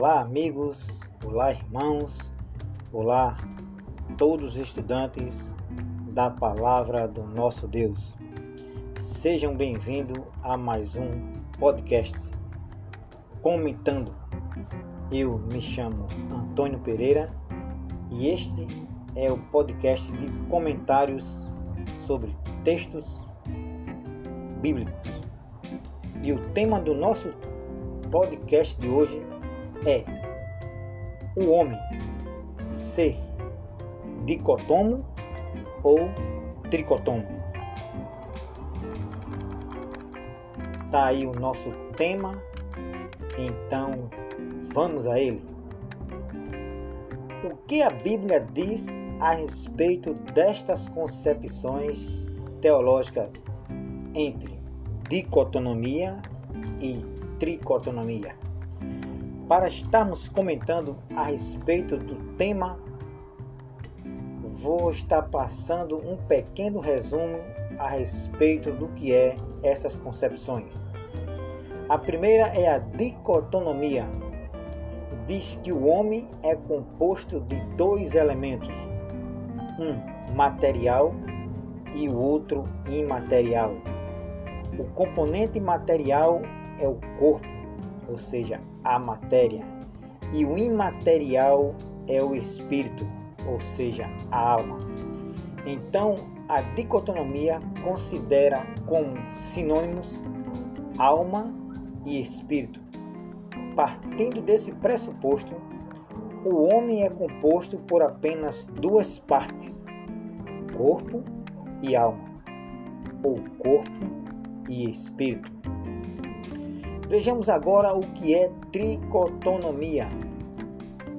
Olá, amigos, olá, irmãos, olá, todos os estudantes da palavra do nosso Deus. Sejam bem-vindos a mais um podcast Comentando. Eu me chamo Antônio Pereira e este é o podcast de comentários sobre textos bíblicos. E o tema do nosso podcast de hoje é o homem ser dicotomo ou tricotomo. Tá aí o nosso tema, então vamos a ele. O que a Bíblia diz a respeito destas concepções teológicas entre dicotonomia e tricotonomia. Para estarmos comentando a respeito do tema, vou estar passando um pequeno resumo a respeito do que é essas concepções. A primeira é a dicotonomia. Diz que o homem é composto de dois elementos, um material e o outro imaterial. O componente material é o corpo, ou seja, a matéria, e o imaterial é o espírito, ou seja, a alma. Então, a dicotomia considera como sinônimos alma e espírito. Partindo desse pressuposto, o homem é composto por apenas duas partes, corpo e alma, ou corpo e espírito. Vejamos agora o que é tricotonomia.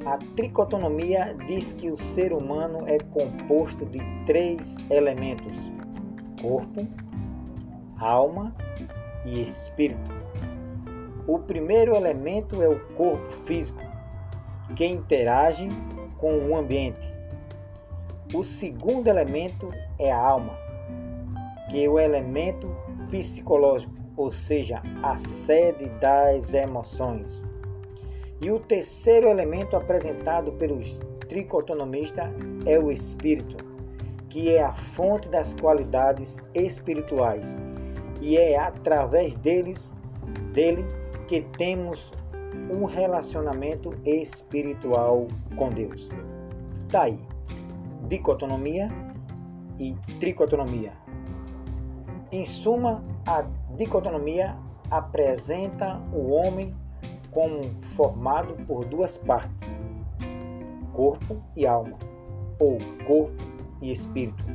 A tricotonomia diz que o ser humano é composto de três elementos: corpo, alma e espírito. O primeiro elemento é o corpo físico, que interage com o ambiente. O segundo elemento é a alma, que é o elemento psicológico ou seja, a sede das emoções. E o terceiro elemento apresentado pelos tricotonomistas é o espírito, que é a fonte das qualidades espirituais, e é através deles, dele que temos um relacionamento espiritual com Deus. Daí, tá dicotonomia e tricotonomia. Em suma, a dicotomia apresenta o homem como formado por duas partes, corpo e alma, ou corpo e espírito.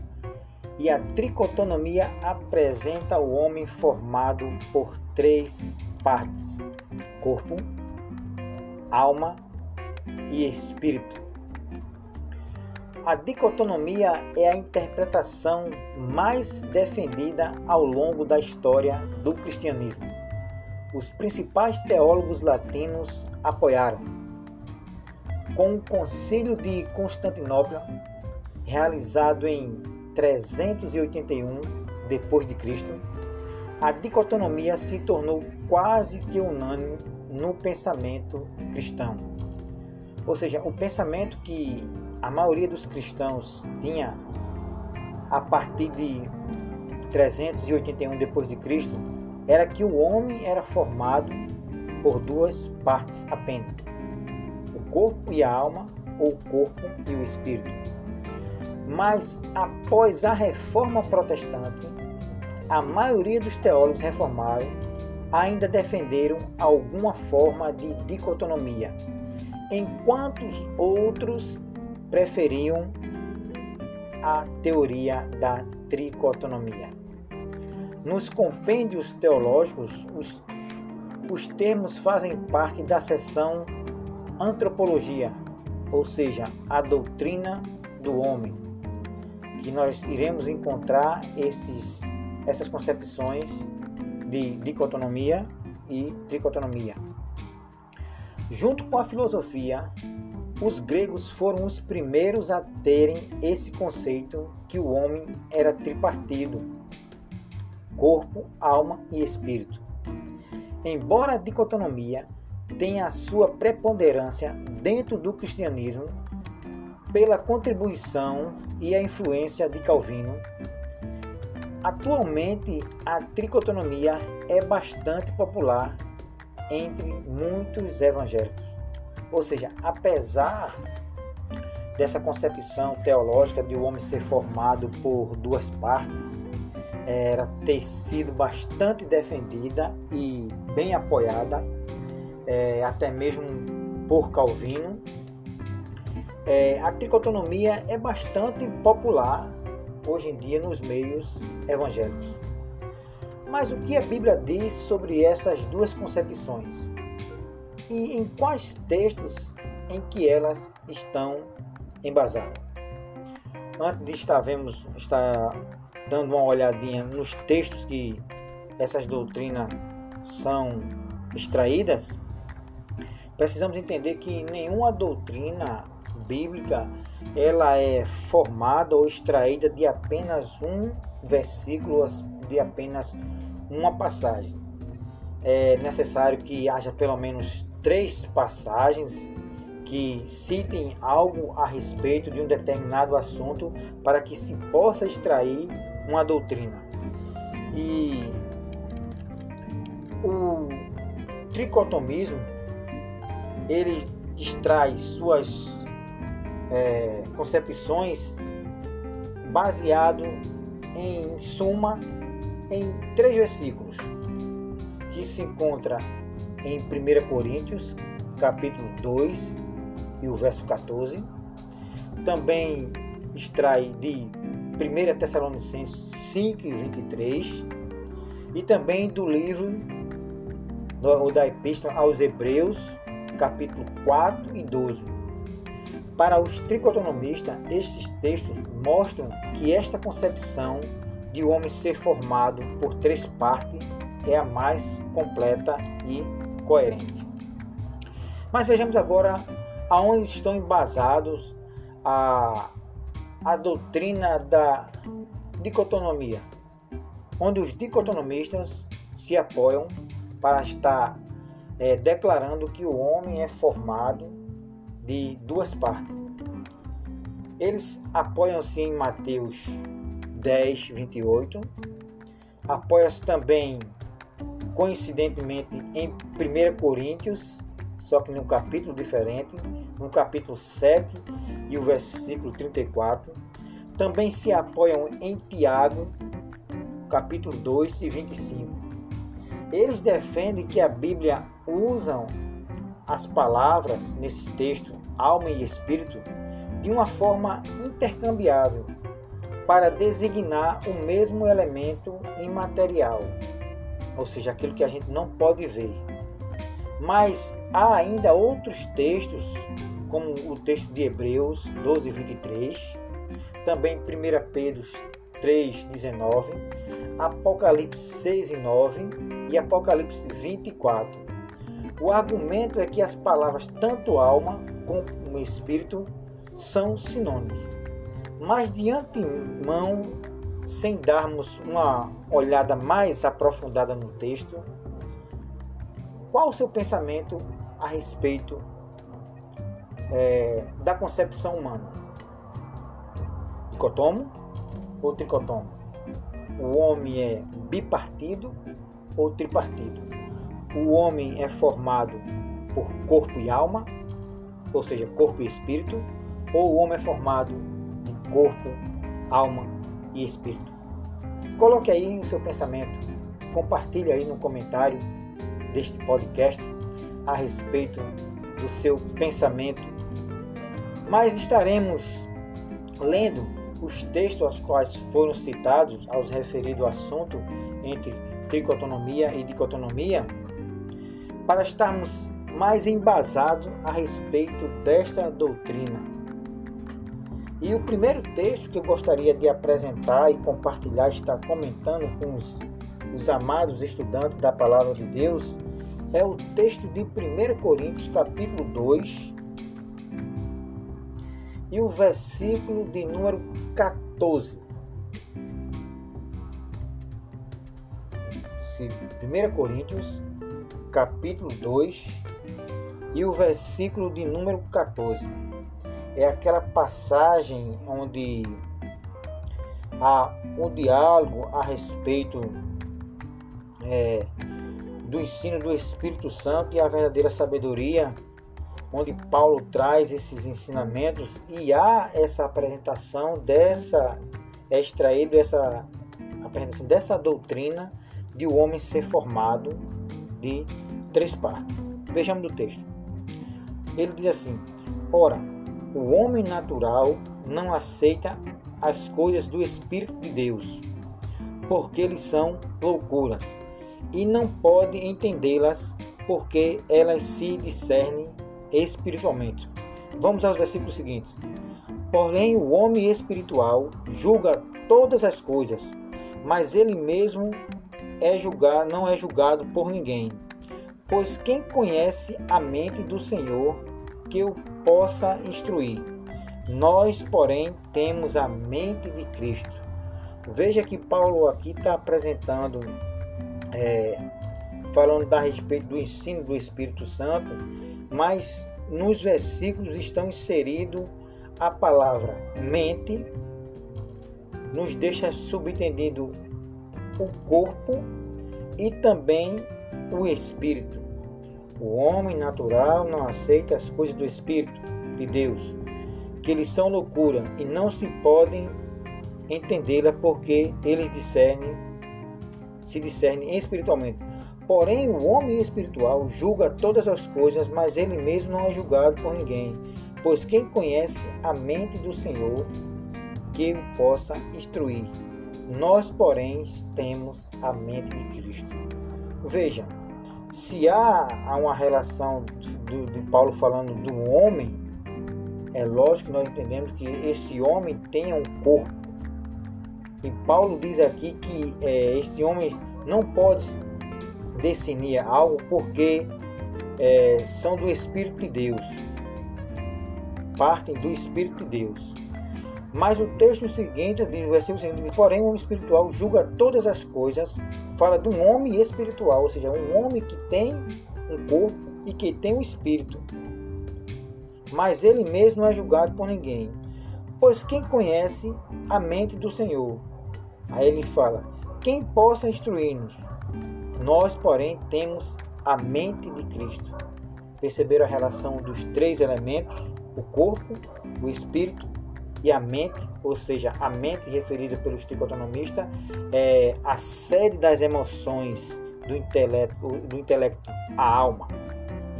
E a tricotonomia apresenta o homem formado por três partes: corpo, alma e espírito. A dicotomia é a interpretação mais defendida ao longo da história do cristianismo. Os principais teólogos latinos apoiaram. Com o Concílio de Constantinopla, realizado em 381 depois de Cristo, a dicotomia se tornou quase que unânime no pensamento cristão. Ou seja, o pensamento que a maioria dos cristãos tinha a partir de 381 depois de Cristo era que o homem era formado por duas partes apenas: o corpo e a alma, ou o corpo e o espírito. Mas após a reforma protestante, a maioria dos teólogos reformados ainda defenderam alguma forma de dicotomia, enquanto os outros preferiam a teoria da tricotonomia. Nos compêndios teológicos, os, os termos fazem parte da seção antropologia, ou seja, a doutrina do homem, que nós iremos encontrar esses, essas concepções de dicotomia e tricotonomia. Junto com a filosofia, os gregos foram os primeiros a terem esse conceito que o homem era tripartido: corpo, alma e espírito. Embora a dicotomia tem a sua preponderância dentro do cristianismo pela contribuição e a influência de Calvino. Atualmente, a tricotonomia é bastante popular entre muitos evangélicos. Ou seja, apesar dessa concepção teológica de o homem ser formado por duas partes, era ter sido bastante defendida e bem apoiada, é, até mesmo por Calvino. É, a tricotonomia é bastante popular hoje em dia nos meios evangélicos. Mas o que a Bíblia diz sobre essas duas concepções? E em quais textos em que elas estão embasadas? Antes de estar, vemos, estar dando uma olhadinha nos textos que essas doutrinas são extraídas, precisamos entender que nenhuma doutrina bíblica ela é formada ou extraída de apenas um versículo, de apenas uma passagem. É necessário que haja pelo menos três passagens que citem algo a respeito de um determinado assunto para que se possa extrair uma doutrina. E o tricotomismo ele extrai suas é, concepções baseado em suma em três versículos que se encontra em 1 Coríntios capítulo 2 e o verso 14 também extrai de 1 Tessalonicenses 5 e 23 e também do livro ou da Epístola aos Hebreus capítulo 4 e 12 para os tricotonomistas, estes textos mostram que esta concepção de o homem ser formado por três partes é a mais completa e coerente. Mas vejamos agora aonde estão embasados a, a doutrina da dicotonomia, onde os dicotonomistas se apoiam para estar é, declarando que o homem é formado de duas partes. Eles apoiam-se em Mateus 10, 28, apoiam-se também, coincidentemente, em 1 Coríntios, só que num capítulo diferente, no capítulo 7 e o versículo 34. Também se apoiam em Tiago, capítulo 2 e 25. Eles defendem que a Bíblia usa as palavras nesse texto, alma e espírito, de uma forma intercambiável para designar o mesmo elemento imaterial, ou seja, aquilo que a gente não pode ver. Mas há ainda outros textos, como o texto de Hebreus 12, 23, também 1 Pedro 3, 19, Apocalipse 6 e 9 e Apocalipse 24, o argumento é que as palavras tanto alma como espírito são sinônimos. Mas de antemão, sem darmos uma olhada mais aprofundada no texto, qual o seu pensamento a respeito é, da concepção humana? Dicotomo ou tricotomo? O homem é bipartido ou tripartido? o homem é formado por corpo e alma, ou seja, corpo e espírito, ou o homem é formado corpo, alma e espírito. Coloque aí o seu pensamento, compartilhe aí no comentário deste podcast a respeito do seu pensamento. Mas estaremos lendo os textos aos quais foram citados aos referido assunto entre tricotonomia e dicotonomia para estarmos mais embasados a respeito desta doutrina. E o primeiro texto que eu gostaria de apresentar e compartilhar, estar comentando com os, os amados estudantes da Palavra de Deus, é o texto de 1 Coríntios, capítulo 2, e o versículo de número 14. 1 Coríntios capítulo 2 e o versículo de número 14. É aquela passagem onde há um diálogo a respeito é, do ensino do Espírito Santo e a verdadeira sabedoria, onde Paulo traz esses ensinamentos e há essa apresentação dessa, é extraído essa apresentação dessa doutrina de o homem ser formado de três partes. Vejamos o texto. Ele diz assim: Ora, o homem natural não aceita as coisas do Espírito de Deus, porque eles são loucura, e não pode entendê-las, porque elas se discernem espiritualmente. Vamos aos versículos seguintes. Porém, o homem espiritual julga todas as coisas, mas ele mesmo é julgar, não é julgado por ninguém. Pois quem conhece a mente do Senhor que o possa instruir? Nós, porém, temos a mente de Cristo. Veja que Paulo aqui está apresentando, é, falando a respeito do ensino do Espírito Santo, mas nos versículos estão inseridos a palavra mente, nos deixa subentendido o corpo e também o espírito. O homem natural não aceita as coisas do espírito de Deus, que eles são loucura e não se podem entendê-la porque eles discernem, se discernem espiritualmente. Porém, o homem espiritual julga todas as coisas, mas ele mesmo não é julgado por ninguém, pois quem conhece a mente do Senhor que o possa instruir. Nós, porém, temos a mente de Cristo. Veja, se há, uma relação do, de Paulo falando do homem, é lógico que nós entendemos que esse homem tem um corpo. E Paulo diz aqui que é, esse homem não pode definir algo porque é, são do Espírito de Deus. Partem do Espírito de Deus. Mas o texto seguinte, o versículo seguinte, diz, porém o homem espiritual julga todas as coisas, fala de um homem espiritual, ou seja, um homem que tem um corpo e que tem um espírito. Mas ele mesmo não é julgado por ninguém. Pois quem conhece a mente do Senhor? Aí ele fala, quem possa instruir-nos? Nós, porém, temos a mente de Cristo. Perceberam a relação dos três elementos? O corpo, o espírito e a mente, ou seja, a mente referida pelos tricotonomistas, é a série das emoções do intelecto, do intelecto, a alma.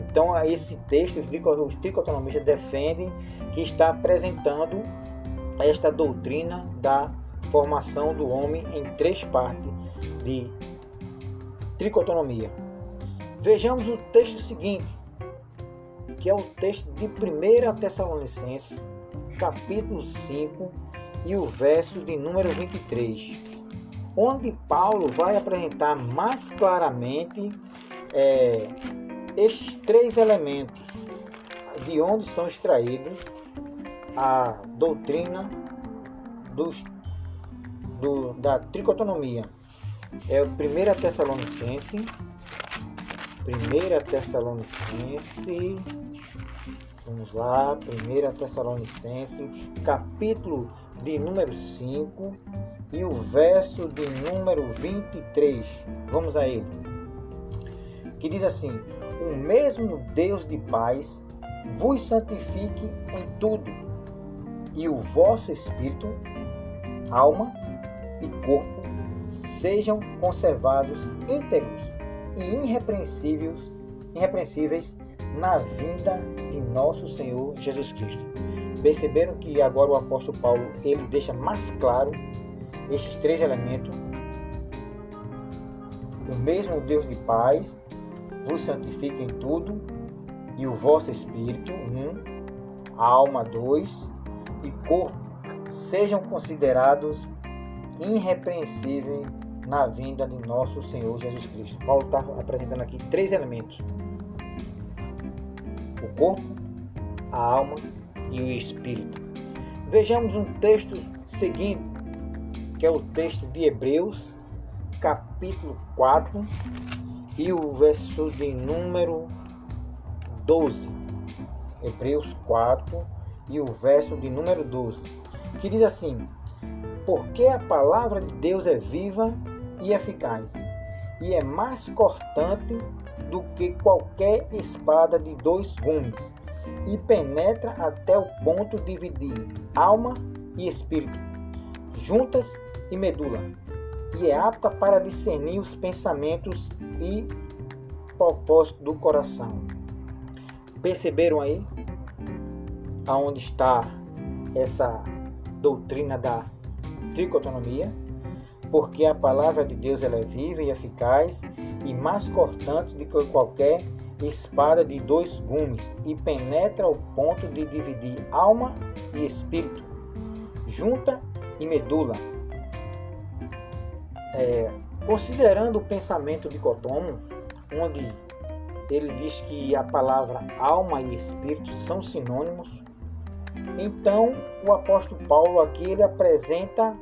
Então, esse texto, os tricotonomistas defendem que está apresentando esta doutrina da formação do homem em três partes de tricotonomia. Vejamos o texto seguinte, que é o texto de 1 Tessalonicenses, capítulo 5 e o verso de número 23, onde Paulo vai apresentar mais claramente é, estes três elementos de onde são extraídos a doutrina dos, do, da tricotonomia. É o 1 Tessalonicense, 1 Tessalonicense Vamos lá, 1 Tessalonicense, capítulo de número 5 e o verso de número 23. Vamos a ele. Que diz assim: O mesmo Deus de paz vos santifique em tudo, e o vosso espírito, alma e corpo sejam conservados íntegros e irrepreensíveis, irrepreensíveis na vinda nosso Senhor Jesus Cristo. Perceberam que agora o apóstolo Paulo ele deixa mais claro estes três elementos. O mesmo Deus de paz vos santifique em tudo, e o vosso espírito, um, a alma, dois, e corpo sejam considerados irrepreensíveis na vinda de nosso Senhor Jesus Cristo. Paulo está apresentando aqui três elementos o corpo, a alma e o espírito. Vejamos um texto seguinte, que é o texto de Hebreus, capítulo 4, e o verso de número 12. Hebreus 4 e o verso de número 12, que diz assim: Porque a palavra de Deus é viva e eficaz, e é mais cortante do que qualquer espada de dois gumes, e penetra até o ponto de dividir alma e espírito, juntas e medula, e é apta para discernir os pensamentos e propósitos do coração. Perceberam aí aonde está essa doutrina da tricotonomia? Porque a palavra de Deus ela é viva e eficaz e mais cortante do que qualquer espada de dois gumes e penetra ao ponto de dividir alma e espírito, junta e medula. É, considerando o pensamento dicotomo, onde ele diz que a palavra alma e espírito são sinônimos, então o apóstolo Paulo aqui ele apresenta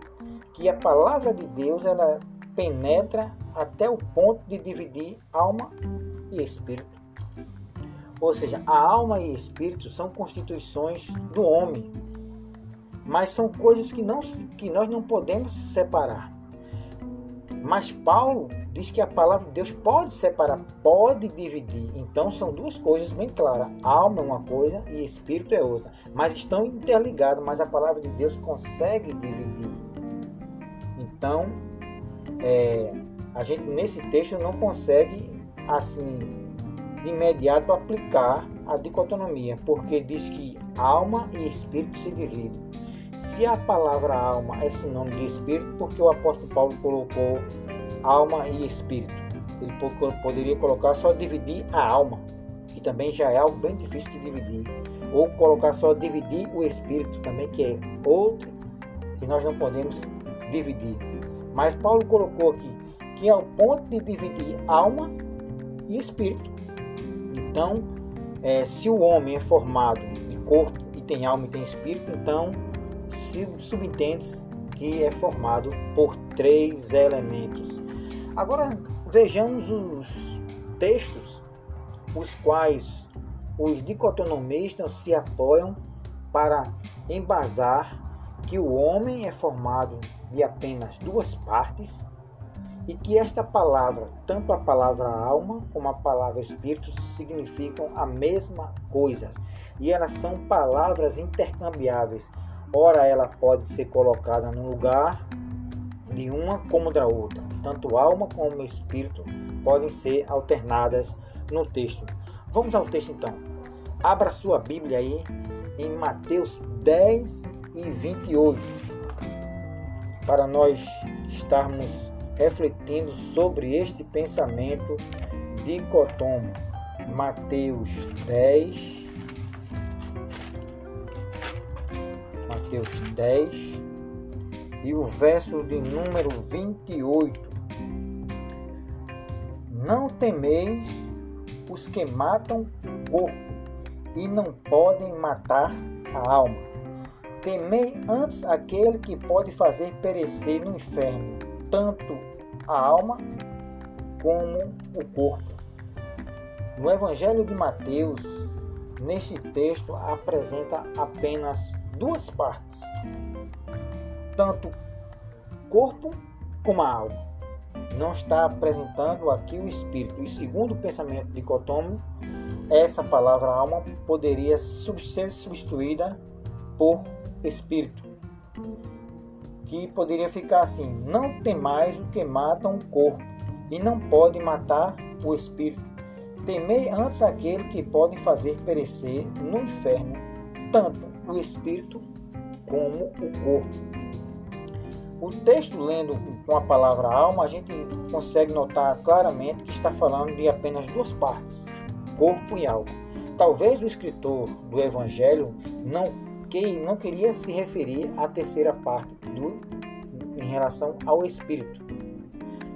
que a palavra de Deus ela penetra até o ponto de dividir alma e espírito. Ou seja, a alma e espírito são constituições do homem, mas são coisas que, não, que nós não podemos separar. Mas Paulo diz que a palavra de Deus pode separar, pode dividir. Então são duas coisas bem claras. Alma é uma coisa e espírito é outra. Mas estão interligados, mas a palavra de Deus consegue dividir. Então, é, a gente nesse texto não consegue assim de imediato aplicar a dicotomia, porque diz que alma e espírito se dividem. Se a palavra alma é sinônimo de espírito, porque o apóstolo Paulo colocou alma e espírito? Ele poderia colocar só dividir a alma, que também já é algo bem difícil de dividir. Ou colocar só dividir o espírito, também que é outro que nós não podemos dividir. Mas Paulo colocou aqui que é o ponto de dividir alma e espírito. Então, é, se o homem é formado de corpo e tem alma e tem espírito, então se subentende que é formado por três elementos. Agora vejamos os textos os quais os dicotonomistas se apoiam para embasar que o homem é formado de apenas duas partes e que esta palavra, tanto a palavra alma como a palavra espírito, significam a mesma coisa e elas são palavras intercambiáveis. Ora, ela pode ser colocada no lugar de uma como da outra. Tanto alma como espírito podem ser alternadas no texto. Vamos ao texto então. Abra sua Bíblia aí em Mateus 10 e 28 para nós estarmos refletindo sobre este pensamento dicotomo. Mateus 10, Mateus 10 e o verso de número 28. Não temeis os que matam o corpo e não podem matar a alma. Temei antes aquele que pode fazer perecer no inferno tanto a alma como o corpo. No Evangelho de Mateus, neste texto apresenta apenas duas partes, tanto corpo como a alma. Não está apresentando aqui o espírito. E segundo o pensamento dicotômico, essa palavra alma poderia ser substituída por espírito que poderia ficar assim: não tem mais o que matam o corpo, e não pode matar o espírito. Temei antes aquele que pode fazer perecer no inferno tanto o espírito como o corpo. O texto, lendo com a palavra alma, a gente consegue notar claramente que está falando de apenas duas partes, corpo e alma. Talvez o escritor do Evangelho não não queria se referir à terceira parte do, em relação ao espírito,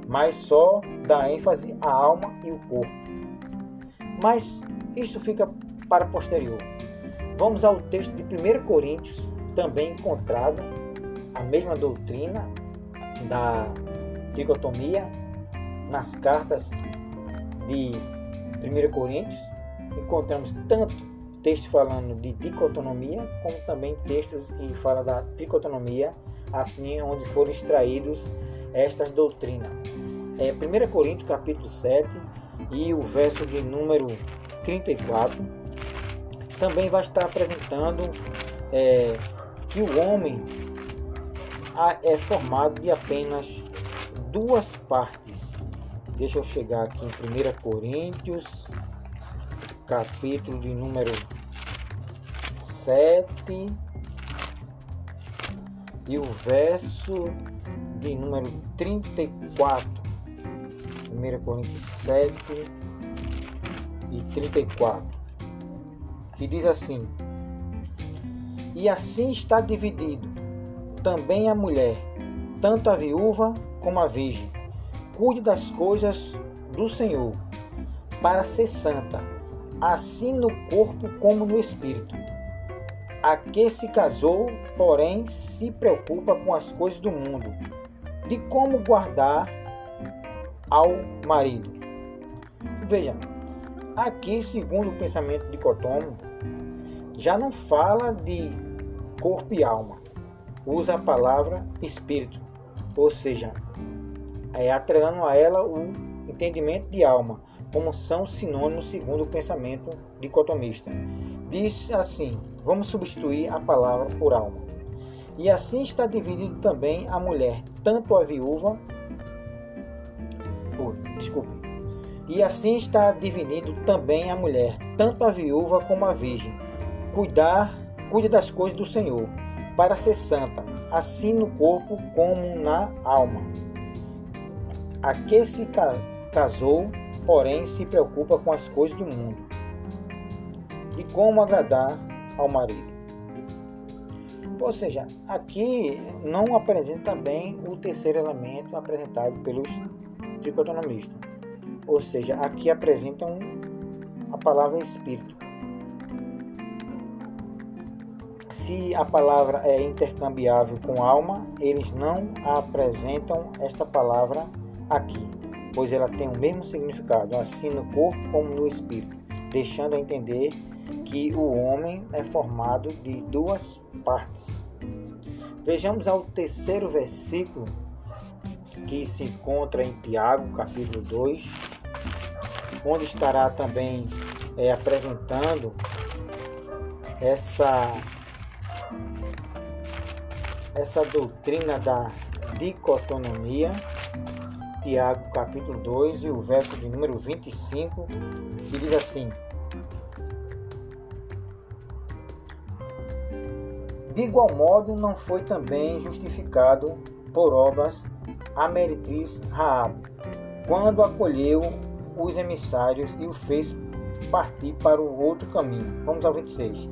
mas só dá ênfase à alma e o corpo. Mas isso fica para posterior. Vamos ao texto de 1 Coríntios, também encontrado a mesma doutrina da dicotomia nas cartas de 1 Coríntios, encontramos tanto texto falando de dicotonomia, como também textos que falam da tricotonomia, assim onde foram extraídos estas doutrinas. É, 1 Coríntios capítulo 7 e o verso de número 34 também vai estar apresentando é, que o homem é formado de apenas duas partes. Deixa eu chegar aqui em 1 Coríntios, capítulo de número 7 e o verso de número 34. 1 Coríntios 7 e 34, que diz assim: E assim está dividido também a mulher, tanto a viúva como a virgem. Cuide das coisas do Senhor, para ser santa, assim no corpo como no espírito. A que se casou, porém, se preocupa com as coisas do mundo, de como guardar ao marido. Veja, aqui, segundo o pensamento dicotômico, já não fala de corpo e alma, usa a palavra espírito, ou seja, é atrelando a ela o entendimento de alma, como são sinônimos segundo o pensamento dicotomista. Diz assim: vamos substituir a palavra por alma. E assim está dividido também a mulher, tanto a viúva, oh, desculpe. E assim está dividido também a mulher, tanto a viúva como a virgem. Cuidar, cuide das coisas do Senhor, para ser santa, assim no corpo como na alma. A que se casou porém se preocupa com as coisas do mundo e como agradar ao marido. Ou seja, aqui não apresenta também o terceiro elemento apresentado pelos dicotonomistas. Ou seja, aqui apresentam a palavra espírito. Se a palavra é intercambiável com alma, eles não apresentam esta palavra aqui pois ela tem o mesmo significado, assim no corpo como no espírito, deixando a entender que o homem é formado de duas partes. Vejamos ao terceiro versículo que se encontra em Tiago, capítulo 2, onde estará também é, apresentando essa essa doutrina da dicotonomia Tiago capítulo 2 e o verso de número 25, que diz assim: De igual modo, não foi também justificado por obras a meretriz Raab, quando acolheu os emissários e o fez partir para o outro caminho. Vamos ao 26.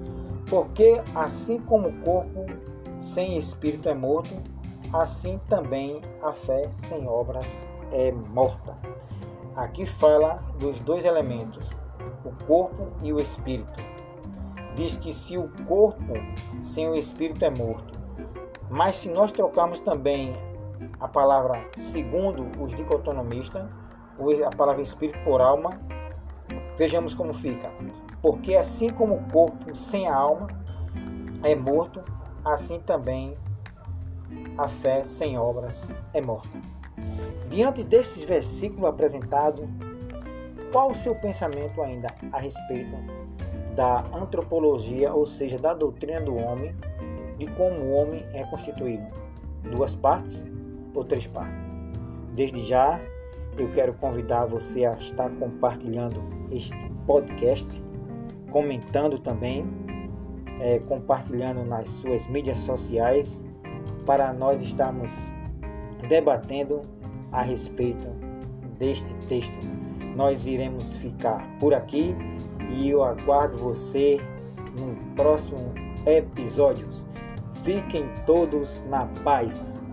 Porque assim como o corpo sem espírito é morto, assim também a fé sem obras é morta. Aqui fala dos dois elementos, o corpo e o espírito. Diz que se o corpo sem o espírito é morto, mas se nós trocarmos também a palavra segundo os dicotonomistas, a palavra espírito por alma, vejamos como fica. Porque assim como o corpo sem a alma é morto, assim também a fé sem obras é morta. Diante desses versículos apresentados, qual o seu pensamento ainda a respeito da antropologia, ou seja, da doutrina do homem, de como o homem é constituído? Duas partes ou três partes? Desde já, eu quero convidar você a estar compartilhando este podcast, comentando também, é, compartilhando nas suas mídias sociais, para nós estarmos debatendo a respeito deste texto. Nós iremos ficar por aqui e eu aguardo você no próximo episódio. Fiquem todos na paz.